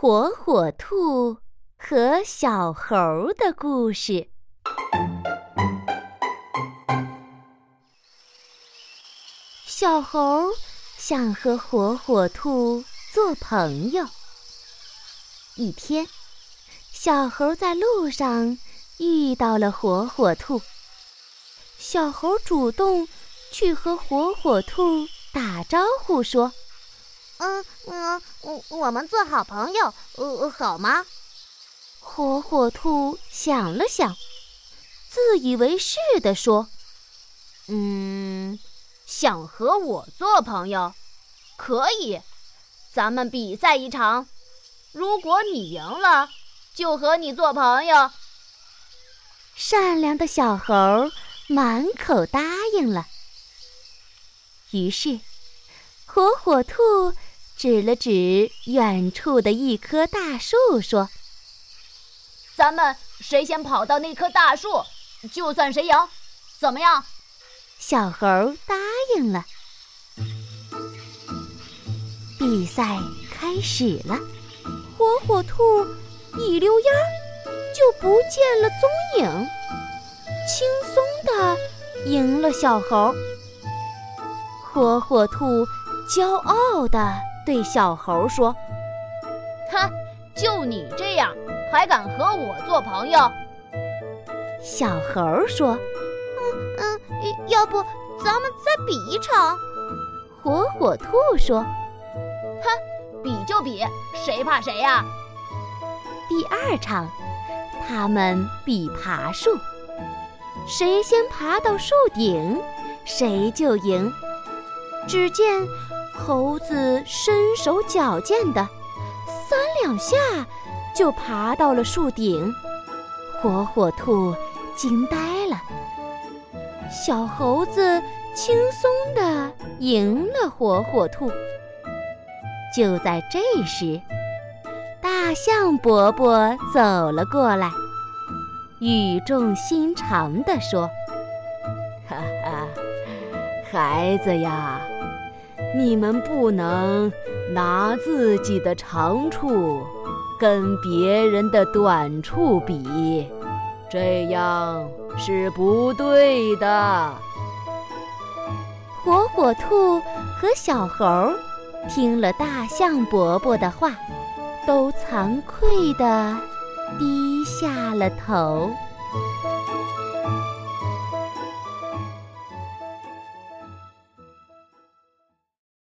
火火兔和小猴的故事。小猴想和火火兔做朋友。一天，小猴在路上遇到了火火兔。小猴主动去和火火兔打招呼说。嗯嗯，我我们做好朋友，呃，好吗？火火兔想了想，自以为是地说：“嗯，想和我做朋友，可以，咱们比赛一场。如果你赢了，就和你做朋友。”善良的小猴满口答应了。于是，火火兔。指了指远处的一棵大树，说：“咱们谁先跑到那棵大树，就算谁赢，怎么样？”小猴答应了。比赛开始了，火火兔一溜烟儿就不见了踪影，轻松的赢了小猴。火火兔骄傲的。对小猴说：“哼，就你这样，还敢和我做朋友？”小猴说：“嗯嗯，要不咱们再比一场？”火火兔说：“哼，比就比，谁怕谁呀？”第二场，他们比爬树，谁先爬到树顶，谁就赢。只见。猴子身手矫健的，三两下就爬到了树顶。火火兔惊呆了。小猴子轻松地赢了火火兔。就在这时，大象伯伯走了过来，语重心长地说：“哈哈，孩子呀。”你们不能拿自己的长处跟别人的短处比，这样是不对的。火火兔和小猴听了大象伯伯的话，都惭愧地低下了头。